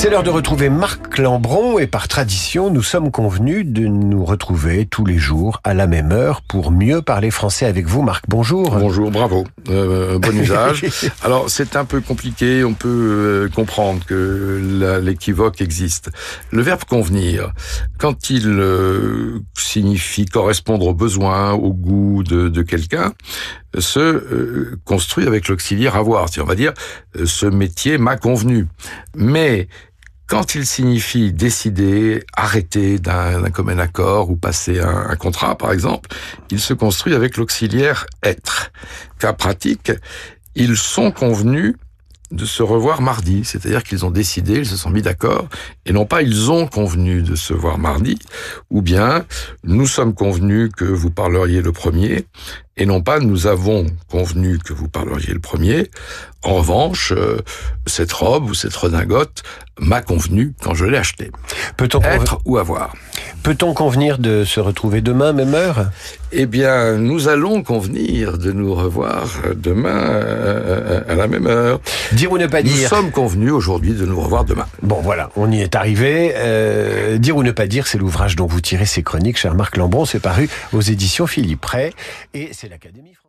C'est l'heure de retrouver Marc Lambron et par tradition, nous sommes convenus de nous retrouver tous les jours à la même heure pour mieux parler français avec vous. Marc, bonjour. Bonjour, bravo. Euh, bon usage. Alors, c'est un peu compliqué, on peut euh, comprendre que l'équivoque existe. Le verbe convenir, quand il euh, signifie correspondre aux besoins, au goût de, de quelqu'un, se euh, construit avec l'auxiliaire avoir. Si on va dire, euh, ce métier m'a convenu. Mais quand il signifie décider, arrêter d'un commun accord ou passer un, contrat, par exemple, il se construit avec l'auxiliaire être. Cas pratique, ils sont convenus de se revoir mardi, c'est-à-dire qu'ils ont décidé, ils se sont mis d'accord, et non pas ils ont convenu de se voir mardi, ou bien nous sommes convenus que vous parleriez le premier, et non pas nous avons convenu que vous parleriez le premier. En revanche, euh, cette robe ou cette redingote m'a convenu quand je l'ai achetée. Peut-on être ou avoir Peut-on convenir de se retrouver demain, même heure? Eh bien, nous allons convenir de nous revoir demain euh, à la même heure. Dire ou ne pas dire? Nous sommes convenus aujourd'hui de nous revoir demain. Bon, voilà, on y est arrivé. Euh, dire ou ne pas dire, c'est l'ouvrage dont vous tirez ces chroniques, cher Marc Lambron. C'est paru aux éditions Philippe Ray et c'est l'Académie française.